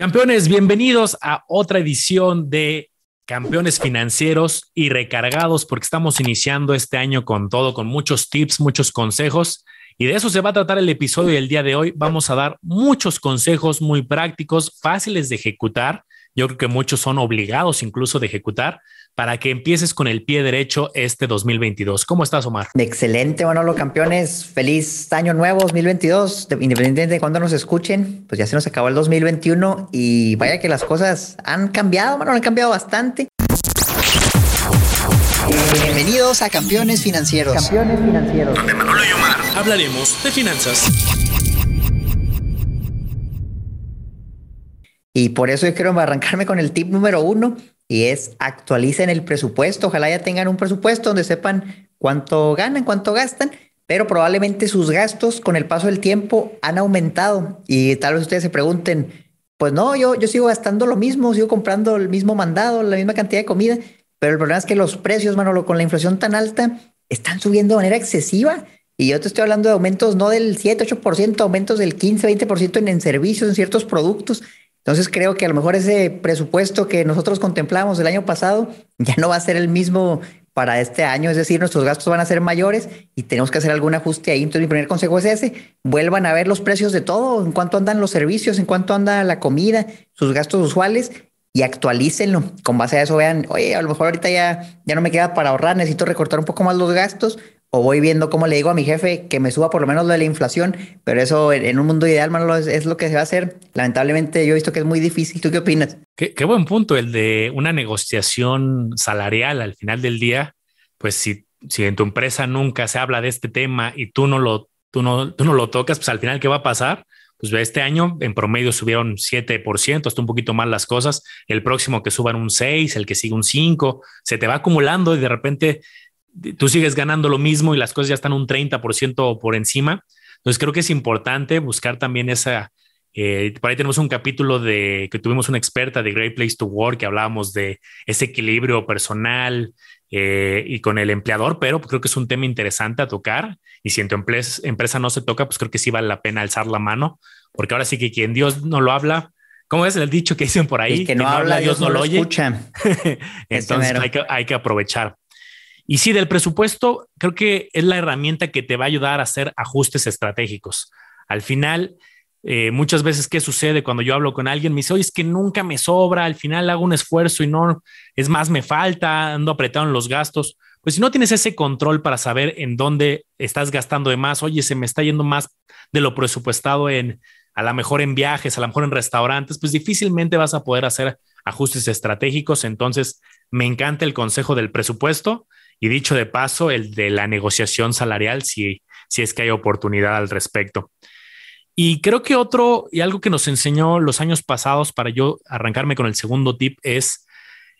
Campeones, bienvenidos a otra edición de Campeones Financieros y Recargados, porque estamos iniciando este año con todo, con muchos tips, muchos consejos. Y de eso se va a tratar el episodio del día de hoy. Vamos a dar muchos consejos muy prácticos, fáciles de ejecutar. Yo creo que muchos son obligados incluso de ejecutar para que empieces con el pie derecho este 2022. ¿Cómo estás, Omar? Excelente, Manolo, campeones. Feliz año nuevo 2022. Independientemente de cuándo nos escuchen, pues ya se nos acabó el 2021 y vaya que las cosas han cambiado, Manolo, han cambiado bastante. Bienvenidos a Campeones Financieros. Campeones Financieros. Donde Manolo y Omar hablaremos de finanzas. Y por eso yo quiero arrancarme con el tip número uno y es actualicen el presupuesto. Ojalá ya tengan un presupuesto donde sepan cuánto ganan, cuánto gastan, pero probablemente sus gastos con el paso del tiempo han aumentado y tal vez ustedes se pregunten, pues no, yo, yo sigo gastando lo mismo, sigo comprando el mismo mandado, la misma cantidad de comida, pero el problema es que los precios, Manolo, con la inflación tan alta, están subiendo de manera excesiva. Y yo te estoy hablando de aumentos no del 7, 8%, aumentos del 15, 20% en, en servicios, en ciertos productos. Entonces creo que a lo mejor ese presupuesto que nosotros contemplamos el año pasado ya no va a ser el mismo para este año, es decir, nuestros gastos van a ser mayores y tenemos que hacer algún ajuste ahí. Entonces mi primer consejo es ese, vuelvan a ver los precios de todo, en cuánto andan los servicios, en cuánto anda la comida, sus gastos usuales y actualícenlo. Con base a eso vean, oye, a lo mejor ahorita ya, ya no me queda para ahorrar, necesito recortar un poco más los gastos o voy viendo cómo le digo a mi jefe que me suba por lo menos lo de la inflación, pero eso en, un mundo ideal, Manolo, es, lo que se va a hacer. Lamentablemente yo he visto que es muy difícil. ¿Tú qué opinas? Qué, qué, buen punto el de una negociación salarial al final del día. Pues si, si en tu empresa nunca se habla de este tema y tú no lo, tú no, tú no lo tocas, pues al final, ¿qué va a pasar? Pues este año en promedio subieron 7%, hasta un poquito más las cosas. El próximo que suban un 6, el que sigue un 5, se te va acumulando y de repente tú sigues ganando lo mismo y las cosas ya están un 30% por encima. Entonces creo que es importante buscar también esa, eh, por ahí tenemos un capítulo de que tuvimos una experta de Great Place to Work que hablábamos de ese equilibrio personal eh, y con el empleador, pero creo que es un tema interesante a tocar. Y si en tu empresa, empresa no se toca, pues creo que sí vale la pena alzar la mano, porque ahora sí que quien Dios no lo habla, ¿cómo es el dicho que dicen por ahí? que no, habla, Dios, no, lo, oye. Escucha. Entonces hay que, hay que aprovechar. Y sí, del presupuesto, creo que es la herramienta que te va a ayudar a hacer ajustes estratégicos. Al final, eh, muchas veces, ¿qué sucede cuando yo hablo con alguien? Me dice, oye, es que nunca me sobra, al final hago un esfuerzo y no, es más, me falta, ando apretado en los gastos. Pues si no tienes ese control para saber en dónde estás gastando de más, oye, se me está yendo más de lo presupuestado en, a lo mejor en viajes, a lo mejor en restaurantes, pues difícilmente vas a poder hacer ajustes estratégicos. Entonces, me encanta el consejo del presupuesto y dicho de paso, el de la negociación salarial, si, si es que hay oportunidad al respecto. Y creo que otro, y algo que nos enseñó los años pasados para yo arrancarme con el segundo tip es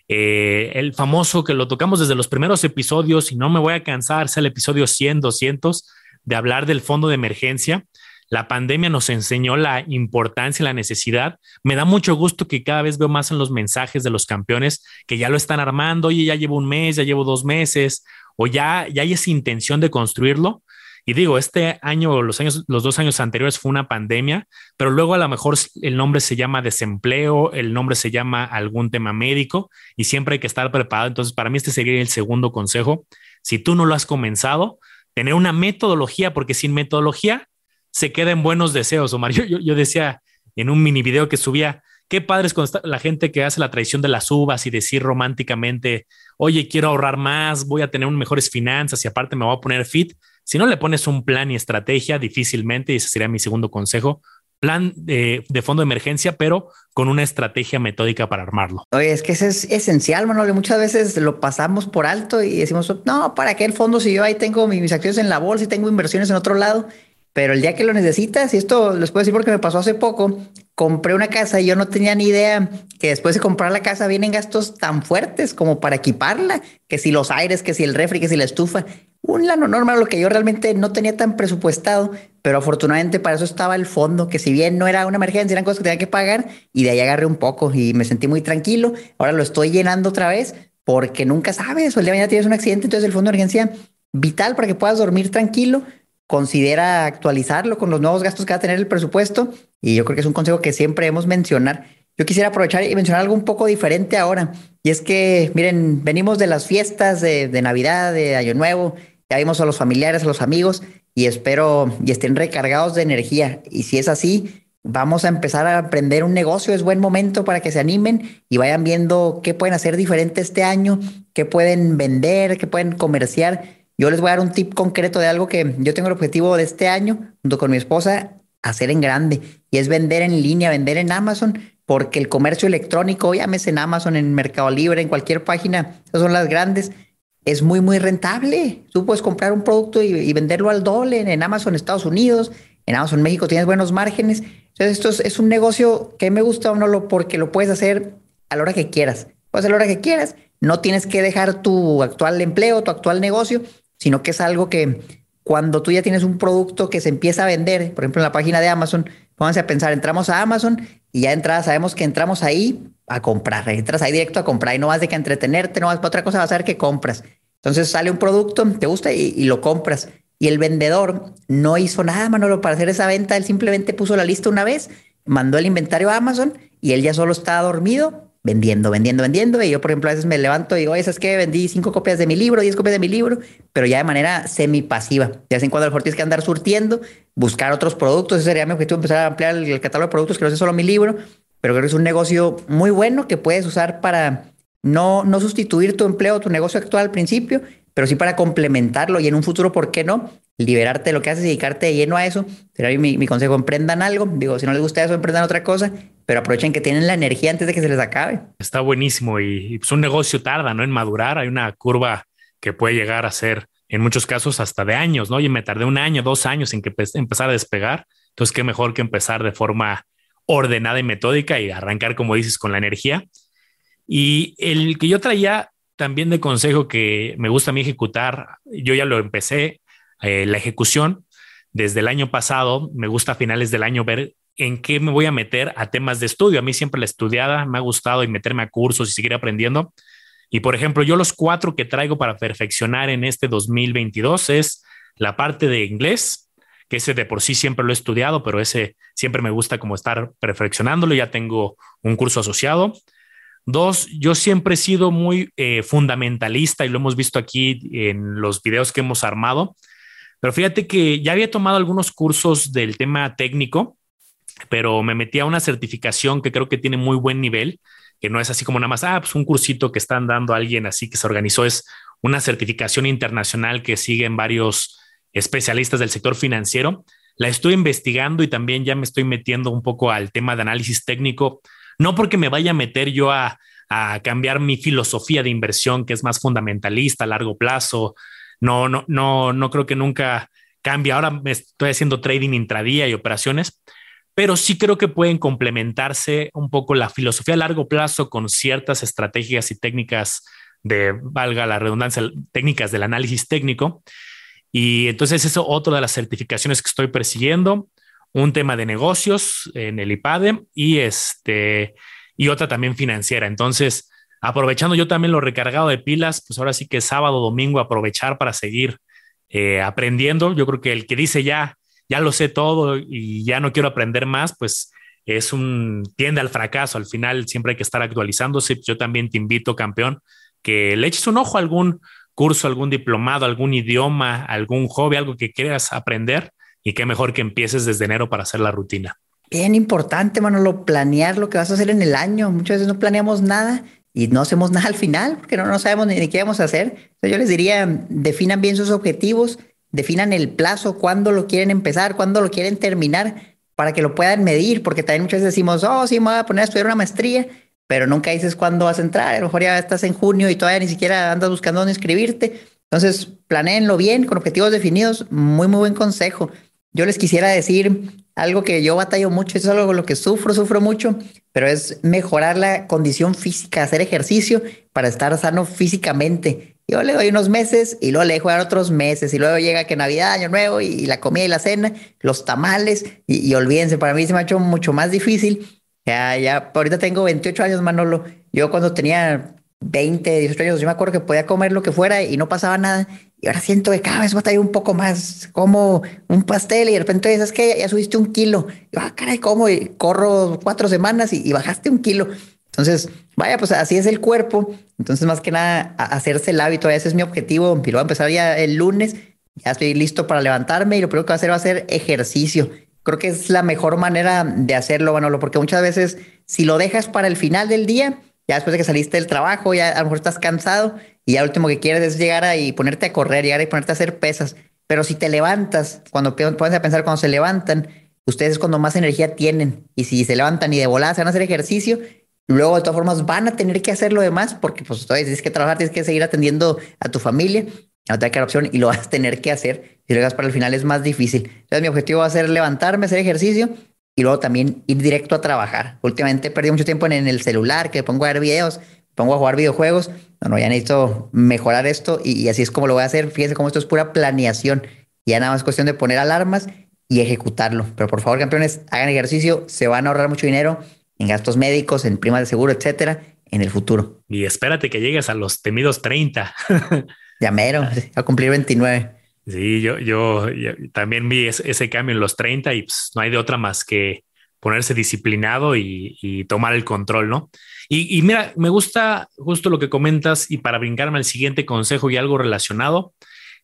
eh, el famoso que lo tocamos desde los primeros episodios y no me voy a cansar, es el episodio 100, 200, de hablar del fondo de emergencia la pandemia nos enseñó la importancia y la necesidad. Me da mucho gusto que cada vez veo más en los mensajes de los campeones que ya lo están armando. Oye, ya llevo un mes, ya llevo dos meses, o ya, ya hay esa intención de construirlo. Y digo, este año, los años, los dos años anteriores fue una pandemia, pero luego a lo mejor el nombre se llama desempleo, el nombre se llama algún tema médico y siempre hay que estar preparado. Entonces, para mí este sería el segundo consejo. Si tú no lo has comenzado, tener una metodología, porque sin metodología se queda en buenos deseos, Omar. Yo, yo, decía en un mini video que subía, qué padre es la gente que hace la traición de las uvas y decir románticamente, oye, quiero ahorrar más, voy a tener mejores finanzas y aparte me voy a poner fit. Si no le pones un plan y estrategia, difícilmente, y ese sería mi segundo consejo, plan de, de, fondo de emergencia, pero con una estrategia metódica para armarlo. Oye, es que eso es esencial, Manuel. Muchas veces lo pasamos por alto y decimos, no, ¿para qué el fondo si yo ahí tengo mis acciones en la bolsa y tengo inversiones en otro lado? Pero el día que lo necesitas, y esto les puedo decir porque me pasó hace poco, compré una casa y yo no tenía ni idea que después de comprar la casa vienen gastos tan fuertes como para equiparla, que si los aires, que si el refri, que si la estufa. Un lano normal, lo que yo realmente no tenía tan presupuestado, pero afortunadamente para eso estaba el fondo, que si bien no era una emergencia, eran cosas que tenía que pagar, y de ahí agarré un poco y me sentí muy tranquilo. Ahora lo estoy llenando otra vez porque nunca sabes, o el día de mañana tienes un accidente, entonces el fondo de emergencia vital para que puedas dormir tranquilo considera actualizarlo con los nuevos gastos que va a tener el presupuesto. Y yo creo que es un consejo que siempre hemos mencionar. yo quisiera aprovechar y mencionar algo un poco diferente ahora. Y es que, miren, venimos de las fiestas de, Navidad, de Año Nuevo, ya vimos a los familiares, a los amigos, y espero y estén recargados de energía. Y si es así, vamos a empezar a aprender un negocio. Es buen momento para que se animen y vayan viendo qué pueden hacer diferente este año, qué pueden vender, qué pueden comerciar. Yo les voy a dar un tip concreto de algo que yo tengo el objetivo de este año, junto con mi esposa, hacer en grande. Y es vender en línea, vender en Amazon, porque el comercio electrónico, llámese en Amazon, en Mercado Libre, en cualquier página, esas son las grandes es muy, muy rentable. Tú puedes comprar un producto y, venderlo al doble en, Amazon Estados Unidos, en Amazon México tienes buenos márgenes. Entonces, esto es, un negocio que me gusta o no lo porque lo puedes hacer a la hora que quieras. Puedes a la hora que quieras. No tienes que dejar tu actual empleo, tu actual negocio, sino que es algo que cuando tú ya tienes un producto que se empieza a vender, por ejemplo, en la página de Amazon, pónganse a pensar, entramos a Amazon y ya entrada sabemos que entramos ahí a comprar, entras ahí directo a comprar y no vas de que entretenerte, no vas para otra cosa, vas a ver que compras. Entonces sale un producto, te gusta y, lo compras. Y el vendedor no hizo nada, Manolo, para hacer esa venta. Él simplemente puso la lista una vez, mandó el inventario a Amazon y él ya solo estaba dormido vendiendo, vendiendo, vendiendo. Y yo, por ejemplo, a veces me levanto y digo, oye, es que vendí cinco copias de mi libro, diez copias de mi libro, pero ya de manera semipasiva. De vez en cuando a lo tienes que andar surtiendo, buscar otros productos. Ese sería mi objetivo, empezar a ampliar el, catálogo de productos que no sea solo mi libro, pero creo que es un negocio muy bueno que puedes usar para no, no sustituir tu empleo, tu negocio actual al principio, pero sí para complementarlo y en un futuro, ¿por qué no? Liberarte de lo que haces y dedicarte de lleno a eso. Sería mi, mi consejo, emprendan algo. Digo, si no les gusta eso, emprendan otra cosa, pero aprovechen que tienen la energía antes de que se les acabe. Está buenísimo y, pues un negocio tarda, ¿no? En madurar. Hay una curva que puede llegar a ser en muchos casos hasta de años, ¿no? Y me tardé un año, dos años en que empezar a despegar. Entonces, qué mejor que empezar de forma ordenada y metódica y arrancar, como dices, con la energía. Y el que yo traía también de consejo que me gusta a mí ejecutar, yo ya lo empecé, eh, la ejecución desde el año pasado, me gusta a finales del año ver en qué me voy a meter a temas de estudio. A mí siempre la estudiada me ha gustado y meterme a cursos y seguir aprendiendo. Y por ejemplo, yo los cuatro que traigo para perfeccionar en este 2022 es la parte de inglés, que ese de por sí siempre lo he estudiado, pero ese siempre me gusta como estar perfeccionándolo. Ya tengo un curso asociado. Dos, yo siempre he sido muy eh, fundamentalista y lo hemos visto aquí en los videos que hemos armado. Pero fíjate que ya había tomado algunos cursos del tema técnico, pero me metí a una certificación que creo que tiene muy buen nivel, que no es así como nada más, ah, pues un cursito que están dando a alguien así que se organizó, es una certificación internacional que siguen varios especialistas del sector financiero. La estoy investigando y también ya me estoy metiendo un poco al tema de análisis técnico, no porque me vaya a meter yo a, cambiar mi filosofía de inversión, que es más fundamentalista a largo plazo. No, no, no, no creo que nunca cambie. Ahora me estoy haciendo trading intradía y operaciones, pero sí creo que pueden complementarse un poco la filosofía a largo plazo con ciertas estrategias y técnicas de, valga la redundancia, técnicas del análisis técnico. Y entonces eso otra de las certificaciones que estoy persiguiendo, un tema de negocios en el IPADE y este y otra también financiera. Entonces, aprovechando yo también lo recargado de pilas, pues ahora sí que sábado, domingo aprovechar para seguir eh, aprendiendo. Yo creo que el que dice ya, ya lo sé todo y ya no quiero aprender más, pues es un tiende al fracaso. Al final siempre hay que estar actualizándose. Yo también te invito, campeón, que le eches un ojo a algún curso, algún diplomado, algún idioma, algún hobby, algo que quieras aprender y qué mejor que empieces desde enero para hacer la rutina. Bien importante, Manolo, planear lo que vas a hacer en el año. Muchas veces no planeamos nada y no hacemos nada al final porque no, no sabemos ni qué vamos a hacer. yo les diría, definan bien sus objetivos, definan el plazo, cuándo lo quieren empezar, cuándo lo quieren terminar para que lo puedan medir, porque también muchas veces decimos, oh, sí, me voy a poner a estudiar una maestría, pero nunca dices cuándo vas a entrar. A lo mejor ya estás en junio y todavía ni siquiera andas buscando dónde inscribirte. Entonces, planeenlo bien, con objetivos definidos. Muy, muy buen consejo. Yo les quisiera decir algo que yo batallo mucho, eso es algo con lo que sufro, sufro mucho, pero es mejorar la condición física, hacer ejercicio para estar sano físicamente. Yo le doy unos meses y luego le dejo otros meses y luego llega que Navidad, Año Nuevo y, la comida y la cena, los tamales y, y olvídense, para mí se me ha hecho mucho más difícil ya, ya, ahorita tengo 28 años, Manolo. Yo cuando tenía 20, 18 años, yo me acuerdo que podía comer lo que fuera y no pasaba nada. y ahora siento que cada vez va a traer un poco más, como un pastel y de repente dices que ya subiste un kilo. Y ah, caray, ¿cómo? Y corro cuatro semanas y, bajaste un kilo. Entonces, vaya, pues así es el cuerpo. Entonces, más que nada, hacerse el hábito, ese es mi objetivo. Y lo voy a empezar ya el lunes. Ya estoy listo para levantarme y lo primero que voy a hacer va a ser ejercicio. Creo que es la mejor manera de hacerlo, Manolo, porque muchas veces si lo dejas para el final del día, ya después de que saliste del trabajo, ya a lo mejor estás cansado y ya lo último que quieres es llegar a y ponerte a correr, llegar y ponerte a hacer pesas. Pero si te levantas, cuando puedes pensar cuando se levantan, ustedes es cuando más energía tienen. Y si se levantan y de volada se van a hacer ejercicio, luego de todas formas van a tener que hacer lo demás porque pues todavía tienes que trabajar, tienes que seguir atendiendo a tu familia, no te da opción y lo vas a tener que hacer. Si lo hagas para el final es más difícil. Entonces mi objetivo va a ser levantarme, hacer ejercicio y luego también ir directo a trabajar. Últimamente perdido mucho tiempo en, el celular, que pongo a ver videos, pongo a jugar videojuegos. No, no, ya necesito mejorar esto y, así es como lo voy a hacer. Fíjense cómo esto es pura planeación. Ya nada más cuestión de poner alarmas y ejecutarlo. Pero por favor, campeones, hagan ejercicio, se van a ahorrar mucho dinero en gastos médicos, en primas de seguro, etcétera, en el futuro. Y espérate que llegues a los temidos 30. ya mero, a cumplir 29. Sí, yo, yo, también vi ese, cambio en los 30 y pues, no hay de otra más que ponerse disciplinado y, tomar el control, ¿no? Y, mira, me gusta justo lo que comentas y para brincarme al siguiente consejo y algo relacionado,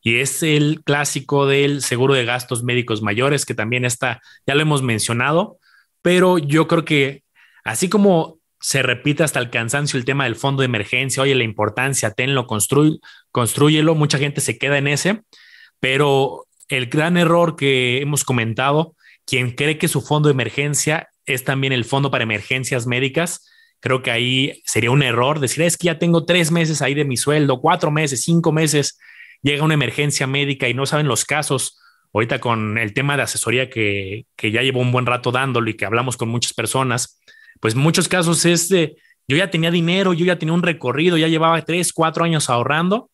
y es el clásico del seguro de gastos médicos mayores, que también está, ya lo hemos mencionado, pero yo creo que así como se repite hasta el cansancio el tema del fondo de emergencia, oye, la importancia, tenlo, construy, construyelo, mucha gente se queda en ese pero el gran error que hemos comentado, quien cree que su fondo de emergencia es también el fondo para emergencias médicas, creo que ahí sería un error decir, es que ya tengo tres meses ahí de mi sueldo, cuatro meses, cinco meses, llega una emergencia médica y no saben los casos. Ahorita con el tema de asesoría que, que ya llevo un buen rato dándolo y que hablamos con muchas personas, pues muchos casos es de, yo ya tenía dinero, yo ya tenía un recorrido, ya llevaba tres, cuatro años ahorrando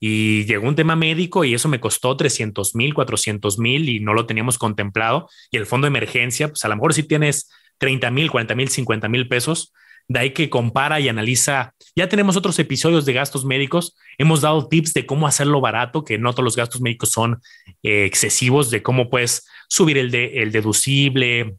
y llegó un tema médico y eso me costó 300 mil, 400 mil y no lo teníamos contemplado. Y el fondo de emergencia, pues a lo mejor si tienes 30 mil, 40 mil, 50 mil pesos, de ahí que compara y analiza. Ya tenemos otros episodios de gastos médicos. Hemos dado tips de cómo hacerlo barato, que no todos los gastos médicos son eh, excesivos, de cómo puedes subir el, de, el deducible.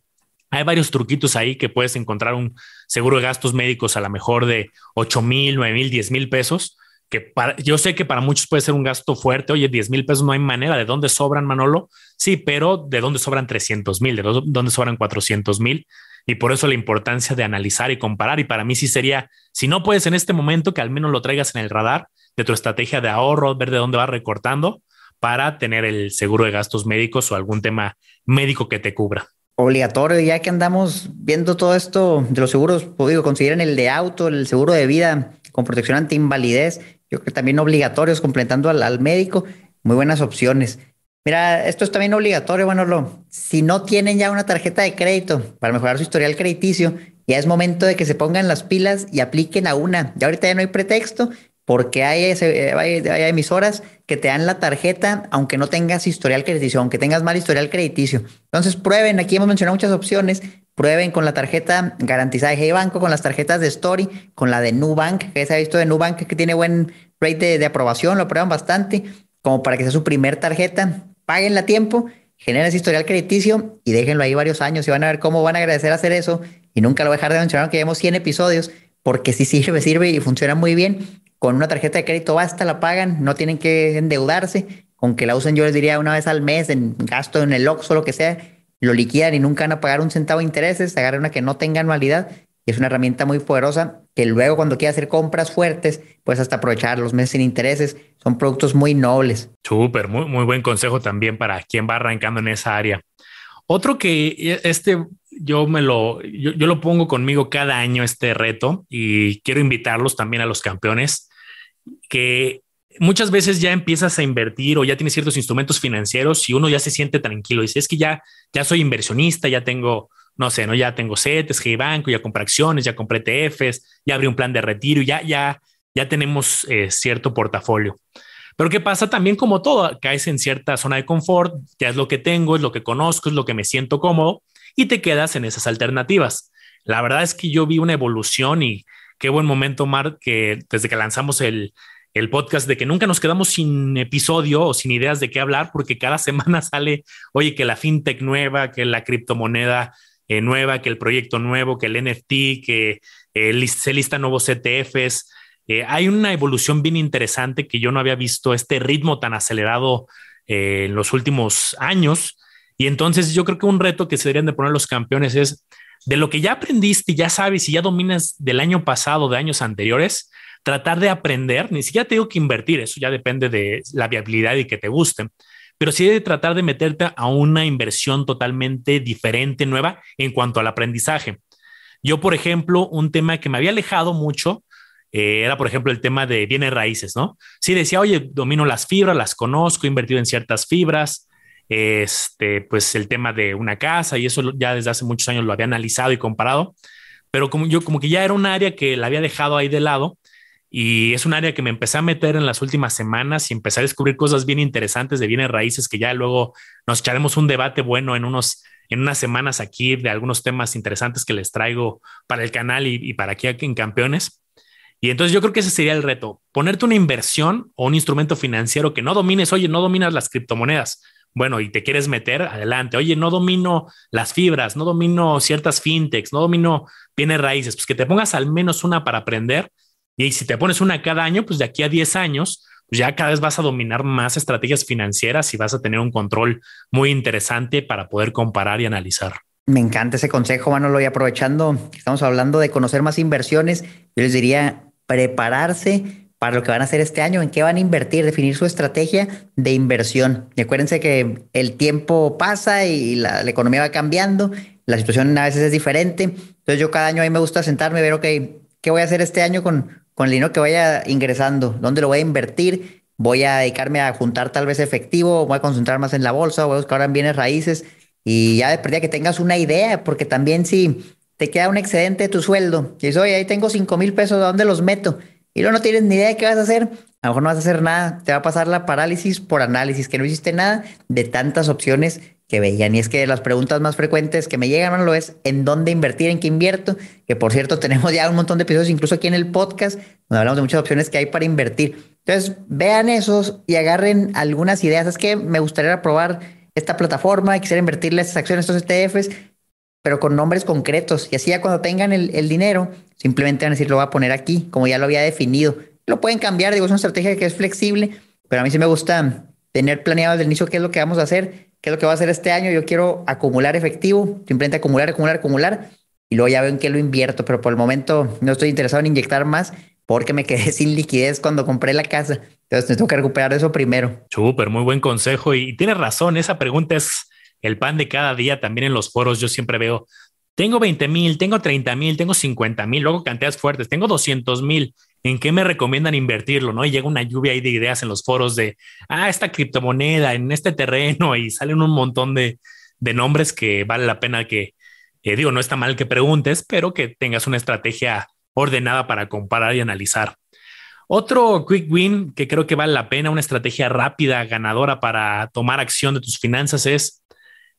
Hay varios truquitos ahí que puedes encontrar un seguro de gastos médicos a lo mejor de 8 mil, 9 mil, 10 mil pesos que para, yo sé que para muchos puede ser un gasto fuerte. Oye, 10 mil pesos no hay manera. ¿De dónde sobran, Manolo? Sí, pero ¿de dónde sobran 300 mil? ¿De dónde sobran 400 mil? Y por eso la importancia de analizar y comparar. Y para mí sí sería, si no puedes en este momento, que al menos lo traigas en el radar de tu estrategia de ahorro, ver de dónde vas recortando para tener el seguro de gastos médicos o algún tema médico que te cubra obligatorio, ya que andamos viendo todo esto de los seguros, pues digo, consideren el de auto, el seguro de vida con protección anti invalidez, yo creo que también obligatorios, completando al, médico, muy buenas opciones. Mira, esto es también obligatorio, bueno, si no tienen ya una tarjeta de crédito para mejorar su historial crediticio, ya es momento de que se pongan las pilas y apliquen a una. Ya ahorita ya no hay pretexto porque hay, hay, emisoras que te dan la tarjeta aunque no tengas historial crediticio, aunque tengas mal historial crediticio. Entonces prueben, aquí hemos mencionado muchas opciones, prueben con la tarjeta garantizada de Hey Banco, con las tarjetas de Story, con la de Nubank, que se ha visto de Nubank que tiene buen rate de, aprobación, lo prueban bastante, como para que sea su primer tarjeta, páguenla a tiempo, generen ese historial crediticio y déjenlo ahí varios años y van a ver cómo van a agradecer hacer eso y nunca lo voy a dejar de mencionar que llevamos 100 episodios porque sí sirve, sirve y funciona muy bien. Con una tarjeta de crédito basta, la pagan, no tienen que endeudarse, aunque la usen yo les diría una vez al mes en gasto en el Oxxo lo que sea, lo liquidan y nunca van a pagar un centavo de intereses, agarren una que no tenga anualidad y es una herramienta muy poderosa que luego cuando quieras hacer compras fuertes, puedes hasta aprovechar los meses sin intereses. Son productos muy nobles. Súper, muy, muy buen consejo también para quien va arrancando en esa área. Otro que este yo me lo, yo, yo, lo pongo conmigo cada año este reto y quiero invitarlos también a los campeones que muchas veces ya empiezas a invertir o ya tienes ciertos instrumentos financieros y uno ya se siente tranquilo. Dice, es que ya, ya soy inversionista, ya tengo, no sé, no, ya tengo CETES, G Banco, ya compré acciones, ya compré ETFs, ya abrí un plan de retiro, ya, ya, ya tenemos eh, cierto portafolio. Pero ¿qué pasa? También como todo, caes en cierta zona de confort, ya es lo que tengo, es lo que conozco, es lo que me siento cómodo y te quedas en esas alternativas. La verdad es que yo vi una evolución y qué buen momento, Mar, que desde que lanzamos el, el podcast de que nunca nos quedamos sin episodio o sin ideas de qué hablar, porque cada semana sale, oye, que la fintech nueva, que la criptomoneda eh, nueva, que el proyecto nuevo, que el NFT, que eh, se listan nuevos ETFs. Eh, hay una evolución bien interesante que yo no había visto este ritmo tan acelerado en los últimos años. Y entonces yo creo que un reto que se deberían de poner los campeones es de lo que ya aprendiste, ya sabes y ya dominas del año pasado, de años anteriores, tratar de aprender, ni siquiera te digo que invertir, eso ya depende de la viabilidad y que te guste, pero sí de tratar de meterte a una inversión totalmente diferente, nueva en cuanto al aprendizaje. Yo, por ejemplo, un tema que me había alejado mucho eh, era, por ejemplo, el tema de bienes raíces, ¿no? Sí decía, oye, domino las fibras, las conozco, he invertido en ciertas fibras, este, pues el tema de una casa y eso ya desde hace muchos años lo había analizado y comparado, pero como yo como que ya era un área que la había dejado ahí de lado y es un área que me empecé a meter en las últimas semanas y empecé a descubrir cosas bien interesantes de bienes raíces que ya luego nos echaremos un debate bueno en unos en unas semanas aquí de algunos temas interesantes que les traigo para el canal y, y para aquí en Campeones. Y entonces yo creo que ese sería el reto, ponerte una inversión o un instrumento financiero que no domines, oye, no dominas las criptomonedas, bueno, y te quieres meter, adelante. Oye, no domino las fibras, no domino ciertas fintechs, no domino bienes raíces, pues que te pongas al menos una para aprender. Y si te pones una cada año, pues de aquí a 10 años, pues ya cada vez vas a dominar más estrategias financieras y vas a tener un control muy interesante para poder comparar y analizar. Me encanta ese consejo, Manolo. Y aprovechando, estamos hablando de conocer más inversiones, yo les diría prepararse para lo que van a hacer este año, en qué van a invertir, definir su estrategia de inversión. Y acuérdense que el tiempo pasa y la, economía va cambiando, la situación a veces es diferente. Entonces yo cada año a mí me gusta sentarme y ver, ok, ¿qué voy a hacer este año con, con el dinero que vaya ingresando? ¿Dónde lo voy a invertir? Voy a dedicarme a juntar tal vez efectivo, voy a concentrar más en la bolsa, voy a buscar ahora en bienes raíces y ya de que tengas una idea, porque también si te queda un excedente de tu sueldo y dices, oye, ahí tengo 5 mil pesos, ¿de dónde los meto? Y luego no tienes ni idea de qué vas a hacer, a lo mejor no vas a hacer nada, te va a pasar la parálisis por análisis, que no hiciste nada de tantas opciones que veían. Y es que las preguntas más frecuentes que me llegan, lo es en dónde invertir, en qué invierto, que por cierto tenemos ya un montón de episodios, incluso aquí en el podcast, donde hablamos de muchas opciones que hay para invertir. Entonces, vean esos y agarren algunas ideas. Es que me gustaría probar esta plataforma, quisiera invertirle estas acciones, estos ETFs, pero con nombres concretos. Y así ya cuando tengan el, el dinero, simplemente van a decir, lo voy a poner aquí, como ya lo había definido. Lo pueden cambiar, digo, es una estrategia que es flexible, pero a mí sí me gusta tener planeado desde el inicio qué es lo que vamos a hacer, qué es lo que va a hacer este año. Yo quiero acumular efectivo, simplemente acumular, acumular, acumular, y luego ya veo en qué lo invierto, pero por el momento no estoy interesado en inyectar más porque me quedé sin liquidez cuando compré la casa. Entonces tengo que recuperar eso primero. Súper, muy buen consejo. Y tienes razón, esa pregunta es el pan de cada día también en los foros. Yo siempre veo, tengo 20 mil, tengo 30 mil, tengo 50 mil, luego cantidades fuertes, tengo 200 mil. ¿En qué me recomiendan invertirlo? ¿No? Y llega una lluvia ahí de ideas en los foros de, ah, esta criptomoneda, en este terreno, y salen un montón de, de nombres que vale la pena que, eh, digo, no está mal que preguntes, pero que tengas una estrategia ordenada para comparar y analizar. Otro quick win que creo que vale la pena, una estrategia rápida, ganadora para tomar acción de tus finanzas es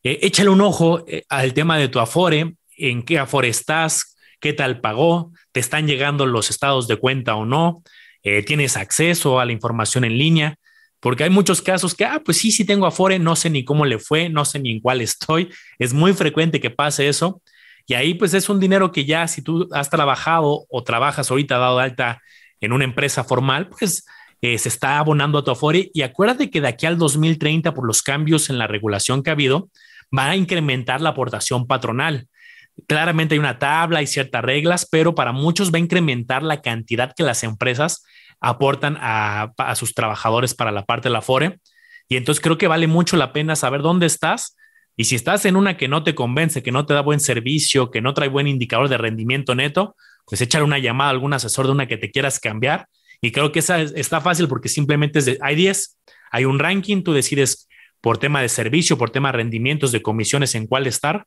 eh, échale un ojo eh, al tema de tu Afore, en qué Afore estás, qué tal pagó, te están llegando los estados de cuenta o no, eh, tienes acceso a la información en línea, porque hay muchos casos que, ah, pues sí, sí tengo Afore, no sé ni cómo le fue, no sé ni en cuál estoy, es muy frecuente que pase eso. Y ahí pues es un dinero que ya si tú has trabajado o trabajas ahorita dado alta en una empresa formal, pues se está abonando a tu Afore. Y acuérdate que de aquí al 2030, por los cambios en la regulación que ha habido, va a incrementar la aportación patronal. Claramente hay una tabla, y ciertas reglas, pero para muchos va a incrementar la cantidad que las empresas aportan a, sus trabajadores para la parte de la FORE. Y entonces creo que vale mucho la pena saber dónde estás. Y si estás en una que no te convence, que no te da buen servicio, que no trae buen indicador de rendimiento neto, pues échale una llamada a algún asesor de una que te quieras cambiar. Y creo que esa está fácil porque simplemente es hay 10, hay un ranking, tú decides por tema de servicio, por tema de rendimientos, de comisiones en cuál estar.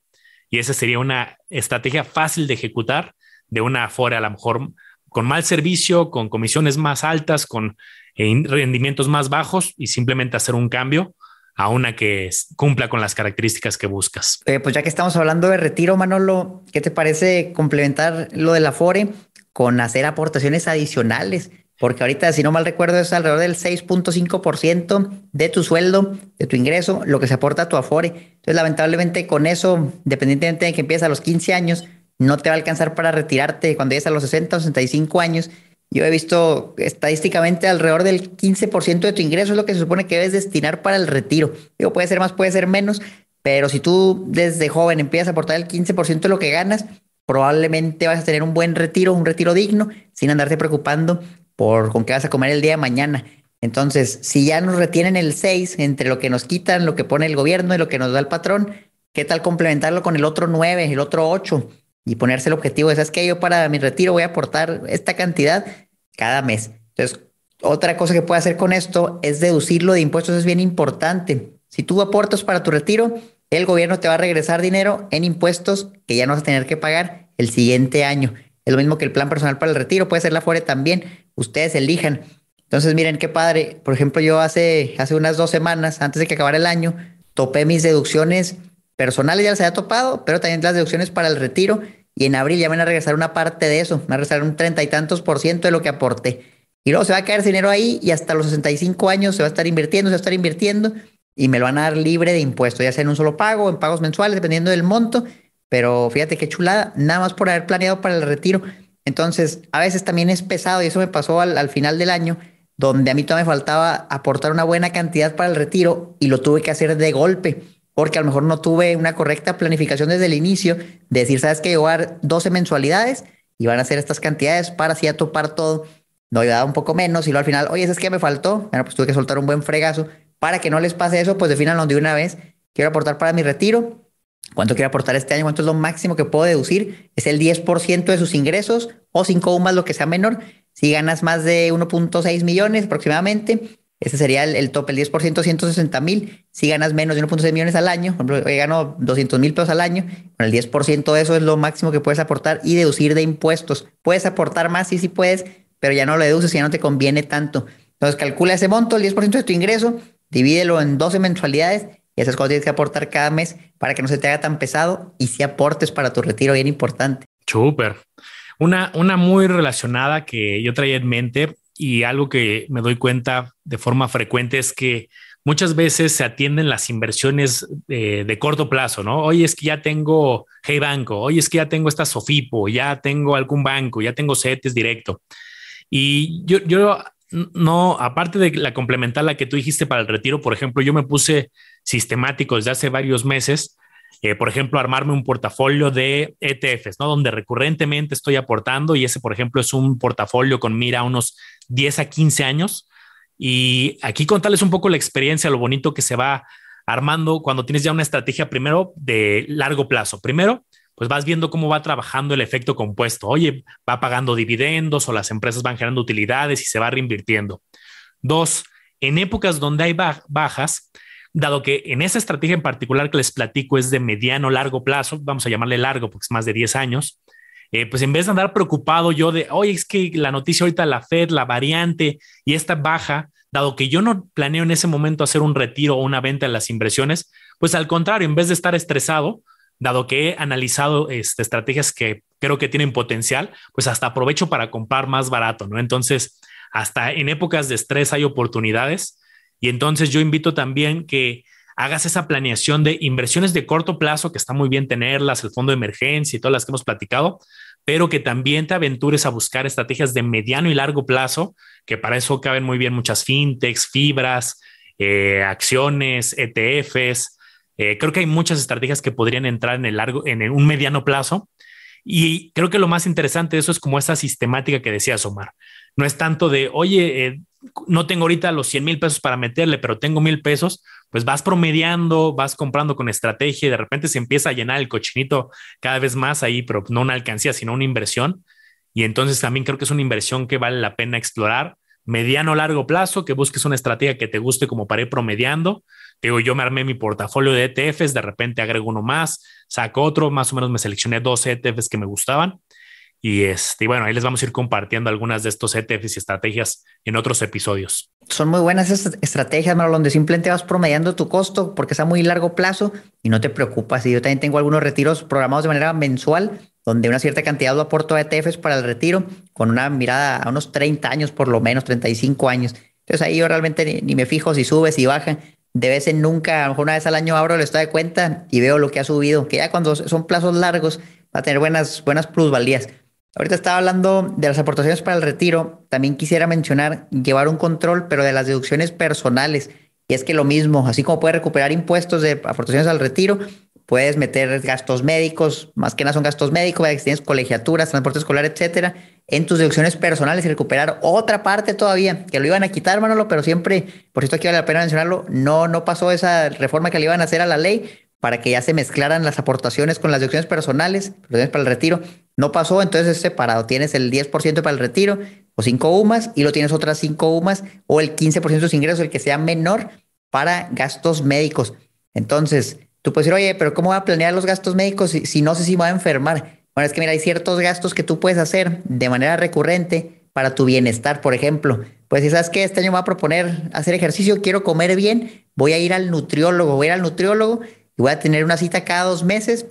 Y esa sería una estrategia fácil de ejecutar de una Afore a lo mejor con mal servicio, con comisiones más altas, con eh, rendimientos más bajos y simplemente hacer un cambio a una que cumpla con las características que buscas. Eh, pues ya que estamos hablando de retiro, Manolo, ¿qué te parece complementar lo de la Afore con hacer aportaciones adicionales? Porque ahorita, si no mal recuerdo, es alrededor del 6.5% de tu sueldo, de tu ingreso, lo que se aporta a tu Afore. Entonces, lamentablemente, con eso, dependientemente de que empieces a los 15 años, no te va a alcanzar para retirarte cuando llegues a los 60 o 65 años. Yo he visto estadísticamente alrededor del 15% de tu ingreso es lo que se supone que debes destinar para el retiro. Digo, puede ser más, puede ser menos, pero si tú desde joven empiezas a aportar el 15% de lo que ganas, probablemente vas a tener un buen retiro, un retiro digno, sin andarte preocupando por con qué vas a comer el día de mañana. Entonces, si ya nos retienen el 6 entre lo que nos quitan, lo que pone el gobierno y lo que nos da el patrón, ¿qué tal complementarlo con el otro 9, el otro 8? y ponerse el objetivo de, ¿sabes que Yo para mi retiro voy a aportar esta cantidad cada mes. Entonces, otra cosa que puede hacer con esto es deducirlo de impuestos, es bien importante. Si tú aportas para tu retiro, el gobierno te va a regresar dinero en impuestos que ya no vas a tener que pagar el siguiente año. Es lo mismo que el plan personal para el retiro, puede ser la FORE también, ustedes elijan. Entonces, miren qué padre. Por ejemplo, yo hace, hace unas dos semanas, antes de que acabara el año, topé mis deducciones personales, ya las había topado, pero también las deducciones para el retiro y en abril ya van a regresar una parte de eso, van a regresar un treinta y tantos por ciento de lo que aporté. Y luego se va a caer dinero ahí y hasta los 65 años se va a estar invirtiendo, se va a estar invirtiendo y me lo van a dar libre de impuestos, ya sea en un solo pago en pagos mensuales, dependiendo del monto. Pero fíjate qué chulada, nada más por haber planeado para el retiro. Entonces, a veces también es pesado y eso me pasó al, al final del año, donde a mí todavía me faltaba aportar una buena cantidad para el retiro y lo tuve que hacer de golpe porque a lo mejor no tuve una correcta planificación desde el inicio, de decir, sabes que llevar 12 mensualidades y van a ser estas cantidades para así topar todo. No, yo daba un poco menos y luego al final, oye, ¿sabes qué me faltó? Bueno, pues tuve que soltar un buen fregazo. Para que no les pase eso, pues definanlo de una vez. Quiero aportar para mi retiro. ¿Cuánto quiero aportar este año? ¿Cuánto es lo máximo que puedo deducir? ¿Es el 10% de sus ingresos o 5 más lo que sea menor? Si ganas más de 1.6 millones aproximadamente, ese sería el, top, el 10%, 160 mil. Si ganas menos de 1.6 millones al año, por ejemplo, gano 200 mil pesos al año, con el 10% de eso es lo máximo que puedes aportar y deducir de impuestos. Puedes aportar más, sí, sí puedes, pero ya no lo deduces, ya no te conviene tanto. Entonces calcula ese monto, el 10% de tu ingreso, divídelo en 12 mensualidades y esas cosas tienes que aportar cada mes para que no se te haga tan pesado y si aportes para tu retiro, bien importante. Súper. Una, una muy relacionada que yo traía en mente y algo que me doy cuenta de forma frecuente es que muchas veces se atienden las inversiones de, corto plazo, ¿no? Hoy es que ya tengo Hey Banco, hoy es que ya tengo esta Sofipo, ya tengo algún banco, ya tengo CETES directo. Y yo, yo no, aparte de la complementar la que tú dijiste para el retiro, por ejemplo, yo me puse sistemático desde hace varios meses eh, por ejemplo, armarme un portafolio de ETFs, ¿no? Donde recurrentemente estoy aportando y ese, por ejemplo, es un portafolio con mira unos 10 a 15 años. Y aquí contarles un poco la experiencia, lo bonito que se va armando cuando tienes ya una estrategia primero de largo plazo. Primero, pues vas viendo cómo va trabajando el efecto compuesto. Oye, va pagando dividendos o las empresas van generando utilidades y se va reinvirtiendo. Dos, en épocas donde hay bajas, dado que en esa estrategia en particular que les platico es de mediano largo plazo, vamos a llamarle largo porque es más de 10 años, eh, pues en vez de andar preocupado yo de, oye, es que la noticia ahorita la Fed, la variante y esta baja, dado que yo no planeo en ese momento hacer un retiro o una venta de las inversiones, pues al contrario, en vez de estar estresado, dado que he analizado este, estrategias que creo que tienen potencial, pues hasta aprovecho para comprar más barato, ¿no? Entonces, hasta en épocas de estrés hay oportunidades y entonces yo invito también que hagas esa planeación de inversiones de corto plazo, que está muy bien tenerlas, el fondo de emergencia y todas las que hemos platicado, pero que también te aventures a buscar estrategias de mediano y largo plazo, que para eso caben muy bien muchas fintechs, fibras, eh, acciones, ETFs. Eh, creo que hay muchas estrategias que podrían entrar en el largo, en un mediano plazo. Y creo que lo más interesante de eso es como esa sistemática que decías, Omar. No es tanto de, oye, eh, no tengo ahorita los 100 mil pesos para meterle, pero tengo mil pesos, pues vas promediando, vas comprando con estrategia y de repente se empieza a llenar el cochinito cada vez más ahí, pero no una alcancía, sino una inversión. Y entonces también creo que es una inversión que vale la pena explorar, mediano largo plazo, que busques una estrategia que te guste como para ir promediando. Digo, yo me armé mi portafolio de ETFs, de repente agrego uno más, saco otro, más o menos me seleccioné dos ETFs que me gustaban y este, bueno, ahí les vamos a ir compartiendo algunas de estos ETFs y estrategias en otros episodios. Son muy buenas esas estrategias, Marlon, donde simplemente vas promediando tu costo porque es a muy largo plazo y no te preocupas. Y yo también tengo algunos retiros programados de manera mensual, donde una cierta cantidad lo aporto a ETFs para el retiro, con una mirada a unos 30 años, por lo menos 35 años. Entonces ahí yo realmente ni, me fijo si sube, si baja. De vez en nunca, a lo mejor una vez al año abro el estado de cuenta y veo lo que ha subido, que ya cuando son plazos largos va a tener buenas, buenas plusvalías. Ahorita estaba hablando de las aportaciones para el retiro. También quisiera mencionar llevar un control, pero de las deducciones personales. Y es que lo mismo, así como puedes recuperar impuestos de aportaciones al retiro, puedes meter gastos médicos, más que nada son gastos médicos, si tienes colegiaturas, transporte escolar, etcétera, en tus deducciones personales y recuperar otra parte todavía, que lo iban a quitar, Manolo, pero siempre, por esto aquí vale la pena mencionarlo, no, no pasó esa reforma que le iban a hacer a la ley para que ya se mezclaran las aportaciones con las deducciones personales, para el retiro. No pasó, entonces es separado. Tienes el 10% para el retiro o 5 UMAS y lo tienes otras 5 UMAS o el 15% de sus ingresos, el que sea menor para gastos médicos. Entonces, Tú puedes decir, oye, pero ¿cómo voy a planear los gastos médicos si, no sé si me voy a enfermar? Bueno, es que mira, hay ciertos gastos que tú puedes hacer de manera recurrente para tu bienestar, por ejemplo. Pues si sabes que este año me voy a proponer hacer ejercicio, quiero comer bien, voy a ir al nutriólogo, voy a ir al nutriólogo y voy a tener una cita cada dos meses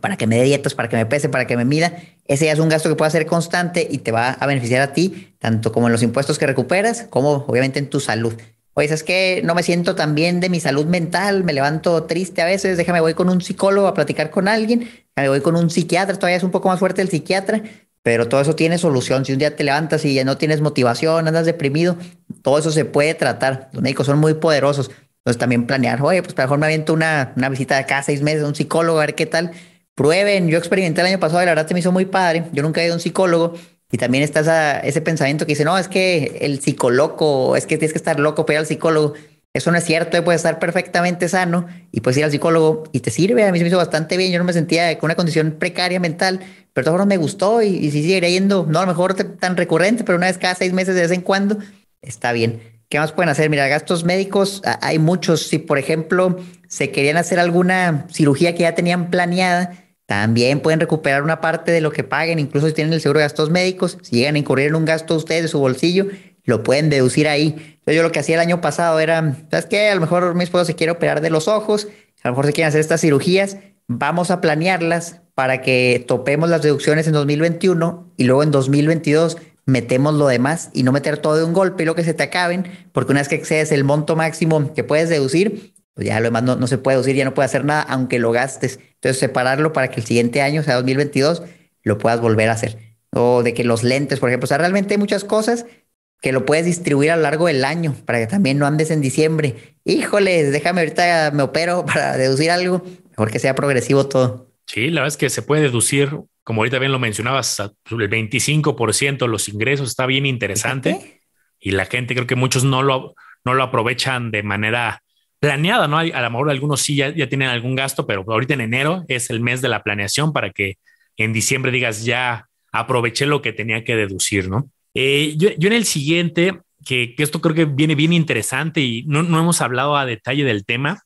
para que me dé dietas, para que me pese, para que me mida. Ese ya es un gasto que puede ser constante y te va a beneficiar a ti, tanto como en los impuestos que recuperas, como obviamente en tu salud. Pues es que no me siento tan bien de mi salud mental, me levanto triste a veces, déjame voy con un psicólogo a platicar con alguien, déjame voy con un psiquiatra, todavía es un poco más fuerte el psiquiatra, pero todo eso tiene solución. Si un día te levantas y ya no tienes motivación, andas deprimido, todo eso se puede tratar. Los médicos son muy poderosos. Entonces también planear, oye, pues mejor me aviento una, una visita de cada seis meses a un psicólogo, a ver qué tal. Prueben, yo experimenté el año pasado y la verdad te me hizo muy padre. Yo nunca he ido a un psicólogo y también está ese pensamiento que dice, no, es que el psicólogo, es que tienes que estar loco para ir al psicólogo. Eso no es cierto, puedes estar perfectamente sano y puedes ir al psicólogo y te sirve. A mí se me hizo bastante bien. Yo no me sentía con una condición precaria mental, pero todo me gustó y, y si sigue yendo, no a lo mejor tan recurrente, pero una vez cada seis meses de vez en cuando, está bien. ¿Qué más pueden hacer? Mira, gastos médicos, hay muchos. Si, por ejemplo, se querían hacer alguna cirugía que ya tenían planeada, también pueden recuperar una parte de lo que paguen, incluso si tienen el seguro de gastos médicos, si llegan a incurrir en un gasto ustedes de su bolsillo, lo pueden deducir ahí. Yo lo que hacía el año pasado era, ¿sabes qué? A lo mejor mi esposo se quiere operar de los ojos, a lo mejor se quieren hacer estas cirugías, vamos a planearlas para que topemos las deducciones en 2021 y luego en 2022 metemos lo demás y no meter todo de un golpe y lo que se te acaben, porque una vez que excedes el monto máximo que puedes deducir, pues ya lo demás no, se puede deducir, ya no puede hacer nada, aunque lo gastes. Entonces, separarlo para que el siguiente año, o sea, 2022, lo puedas volver a hacer. O de que los lentes, por ejemplo, o sea, realmente hay muchas cosas que lo puedes distribuir a lo largo del año para que también no andes en diciembre. Híjole, déjame ahorita me opero para deducir algo, mejor que sea progresivo todo. Sí, la verdad es que se puede deducir, como ahorita bien lo mencionabas, el 25% de los ingresos está bien interesante y la gente creo que muchos no lo, no lo aprovechan de manera planeada, ¿no? A lo mejor algunos sí ya, tienen algún gasto, pero ahorita en enero es el mes de la planeación para que en diciembre digas ya aproveché lo que tenía que deducir, ¿no? Eh, yo, en el siguiente, que, esto creo que viene bien interesante y no, hemos hablado a detalle del tema.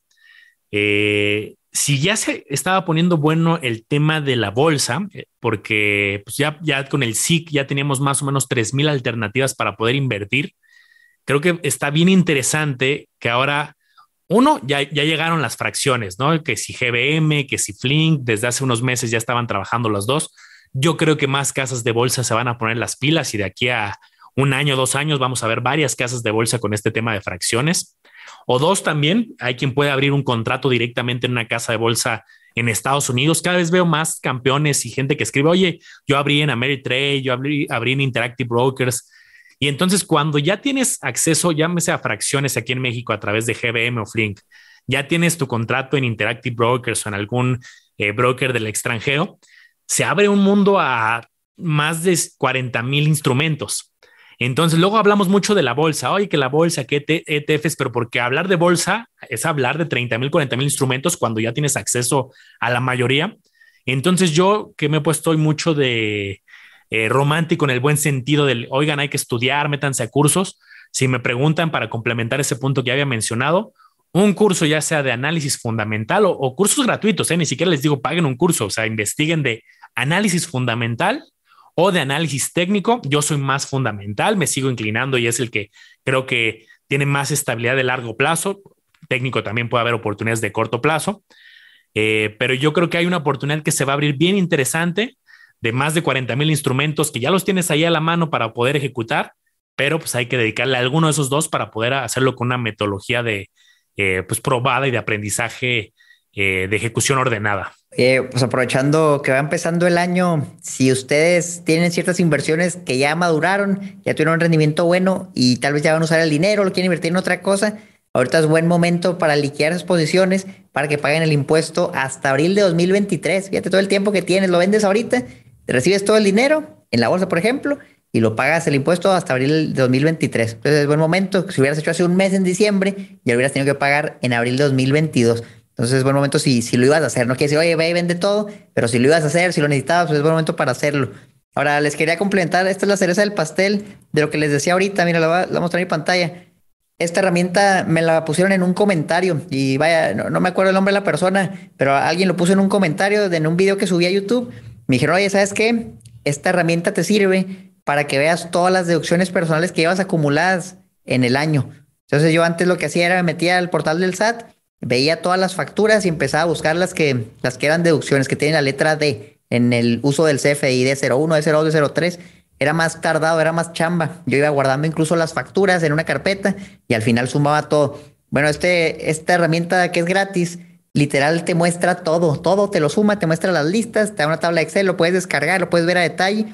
Eh, si ya se estaba poniendo bueno el tema de la bolsa, eh, porque pues ya, ya con el SIC ya teníamos más o menos 3.000 alternativas para poder invertir, creo que está bien interesante que ahora uno, ya, ya llegaron las fracciones, ¿no? Que si GBM, que si Flink, desde hace unos meses ya estaban trabajando los dos. Yo creo que más casas de bolsa se van a poner las pilas y de aquí a un año, dos años vamos a ver varias casas de bolsa con este tema de fracciones. O dos también, hay quien puede abrir un contrato directamente en una casa de bolsa en Estados Unidos. Cada vez veo más campeones y gente que escribe, oye, yo abrí en Ameritrade, yo abrí, abrí en Interactive Brokers y entonces cuando ya tienes acceso, llámese a fracciones aquí en México a través de GBM o Flink, ya tienes tu contrato en Interactive Brokers o en algún eh, broker del extranjero, se abre un mundo a más de 40 mil instrumentos. Entonces, luego hablamos mucho de la bolsa. Oye, que la bolsa, que ETFs, pero porque hablar de bolsa es hablar de 30 mil, 40 mil instrumentos cuando ya tienes acceso a la mayoría. Entonces, yo que me he puesto hoy mucho de, eh, romántico en el buen sentido del, oigan, hay que estudiar, métanse a cursos. Si me preguntan para complementar ese punto que había mencionado, un curso ya sea de análisis fundamental o, cursos gratuitos, ¿eh? ni siquiera les digo paguen un curso, o sea, investiguen de análisis fundamental o de análisis técnico. Yo soy más fundamental, me sigo inclinando y es el que creo que tiene más estabilidad de largo plazo. Técnico también puede haber oportunidades de corto plazo, eh, pero yo creo que hay una oportunidad que se va a abrir bien interesante de más de 40 mil instrumentos que ya los tienes ahí a la mano para poder ejecutar, pero pues hay que dedicarle a alguno de esos dos para poder hacerlo con una metodología de eh, pues probada y de aprendizaje eh, de ejecución ordenada. Eh, pues aprovechando que va empezando el año, si ustedes tienen ciertas inversiones que ya maduraron, ya tuvieron un rendimiento bueno y tal vez ya van a usar el dinero, lo quieren invertir en otra cosa, ahorita es buen momento para liquidar esas posiciones para que paguen el impuesto hasta abril de 2023. Fíjate todo el tiempo que tienes, lo vendes ahorita, recibes todo el dinero en la bolsa, por ejemplo, y lo pagas el impuesto hasta abril de 2023. Entonces es buen momento. Si hubieras hecho hace un mes en diciembre, ya lo hubieras tenido que pagar en abril de 2022. Entonces es buen momento si, si lo ibas a hacer. No quiere decir, oye, ve vende todo, pero si lo ibas a hacer, si lo necesitabas, pues es buen momento para hacerlo. Ahora les quería complementar, esta es la cereza del pastel de lo que les decía ahorita. Mira, la voy a, mostrar en pantalla. Esta herramienta me la pusieron en un comentario y vaya, no, me acuerdo el nombre de la persona, pero alguien lo puso en un comentario de en un video que subí a YouTube. Me dijeron, oye, ¿sabes qué? Esta herramienta te sirve para que veas todas las deducciones personales que llevas acumuladas en el año. Entonces yo antes lo que hacía era me metía al portal del SAT veía todas las facturas y empezaba a buscar las que, las que eran deducciones que tienen la letra D en el uso del CFI de 01, de 02, de 03. Era más tardado, era más chamba. Yo iba guardando incluso las facturas en una carpeta y al final sumaba todo. Bueno, este, esta herramienta que es gratis, literal te muestra todo, todo te lo suma, te muestra las listas, te da una tabla de Excel, lo puedes descargar, lo puedes ver a detalle,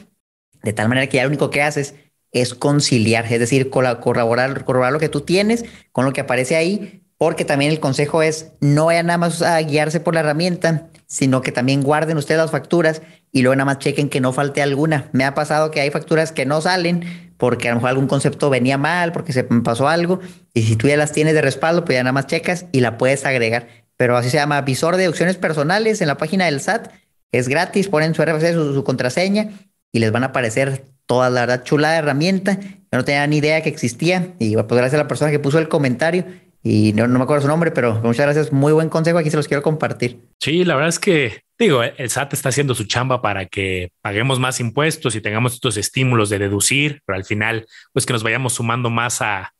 de tal manera que ya lo único que haces es conciliar, es decir, corroborar, corroborar lo que tú tienes con lo que aparece ahí porque también el consejo es no vayan nada más a guiarse por la herramienta, sino que también guarden ustedes las facturas y luego nada más chequen que no falte alguna. Me ha pasado que hay facturas que no salen porque a lo mejor algún concepto venía mal, porque se pasó algo, y si tú ya las tienes de respaldo, pues ya nada más checas y la puedes agregar. Pero así se llama visor de deducciones personales en la página del SAT. Es gratis, ponen su RFC, su, contraseña y les van a aparecer toda la verdad chula herramienta. Yo no tenía ni idea que existía y pues gracias a la persona que puso el comentario y no, me acuerdo su nombre, pero muchas gracias. Muy buen consejo. Aquí se los quiero compartir. Sí, la verdad es que digo, el SAT está haciendo su chamba para que paguemos más impuestos y tengamos estos estímulos de deducir, pero al final, pues que nos vayamos sumando más a,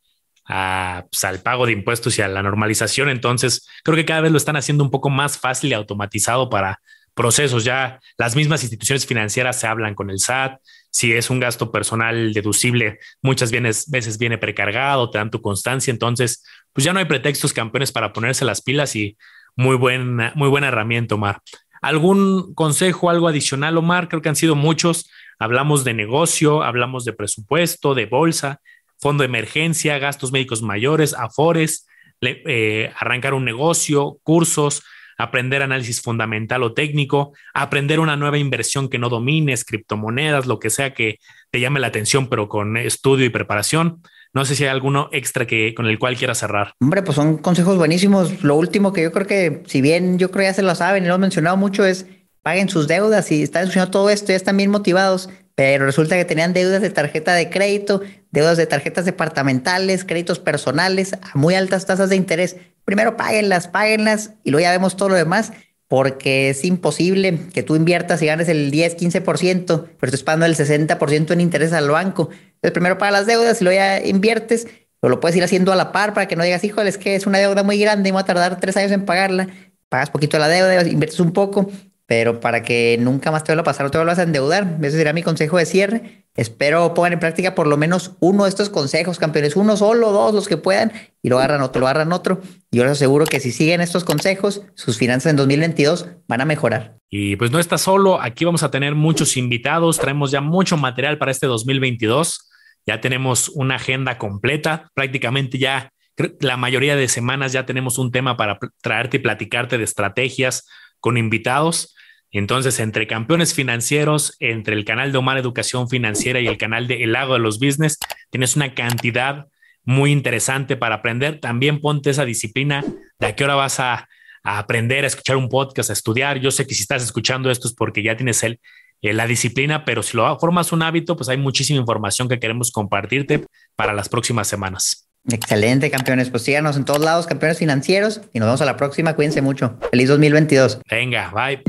pues, al pago de impuestos y a la normalización. Entonces, creo que cada vez lo están haciendo un poco más fácil y automatizado para procesos. Ya las mismas instituciones financieras se hablan con el SAT. Si es un gasto personal deducible, muchas veces viene precargado, te dan tu constancia. Entonces, pues ya no hay pretextos campeones para ponerse las pilas y muy buena, muy buena herramienta, Omar. ¿Algún consejo, algo adicional, Omar? Creo que han sido muchos. Hablamos de negocio, hablamos de presupuesto, de bolsa, fondo de emergencia, gastos médicos mayores, afores, eh, arrancar un negocio, cursos, aprender análisis fundamental o técnico, aprender una nueva inversión que no domines, criptomonedas, lo que sea que te llame la atención, pero con estudio y preparación. No sé si hay alguno extra que con el cual quiera cerrar. Hombre, pues son consejos buenísimos. Lo último que yo creo que, si bien yo creo ya se lo saben y lo han mencionado mucho, es paguen sus deudas y están escuchando todo esto, ya están bien motivados, pero resulta que tenían deudas de tarjeta de crédito, deudas de tarjetas departamentales, créditos personales a muy altas tasas de interés. Primero páguenlas, páguenlas y luego ya vemos todo lo demás porque es imposible que tú inviertas y ganes el 10, 15%, pero estás pagando el 60% en interés al banco. Entonces, primero pagas las deudas y luego ya inviertes, o lo puedes ir haciendo a la par para que no digas, híjole, es que es una deuda muy grande y va a tardar tres años en pagarla. Pagas poquito la deuda, inviertes un poco pero para que nunca más te vuelva a pasar o te vuelvas a endeudar. Ese sería mi consejo de cierre. Espero pongan en práctica por lo menos uno de estos consejos, campeones, uno solo, dos, los que puedan, y lo agarran otro, lo agarran otro. Yo les aseguro que si siguen estos consejos, sus finanzas en 2022 van a mejorar. Y pues no está solo, aquí vamos a tener muchos invitados, traemos ya mucho material para este 2022. Ya tenemos una agenda completa, prácticamente ya la mayoría de semanas ya tenemos un tema para traerte y platicarte de estrategias con invitados. Entonces, entre campeones financieros, entre el canal de Omar Educación Financiera y el canal de El Lago de los Business, tienes una cantidad muy interesante para aprender. También ponte esa disciplina de a qué hora vas a, aprender, a escuchar un podcast, a estudiar. Yo sé que si estás escuchando esto es porque ya tienes el, eh, la disciplina, pero si lo formas un hábito, pues hay muchísima información que queremos compartirte para las próximas semanas. Excelente, campeones. Pues síganos en todos lados, campeones financieros, y nos vemos a la próxima. Cuídense mucho. Feliz 2022. Venga, bye.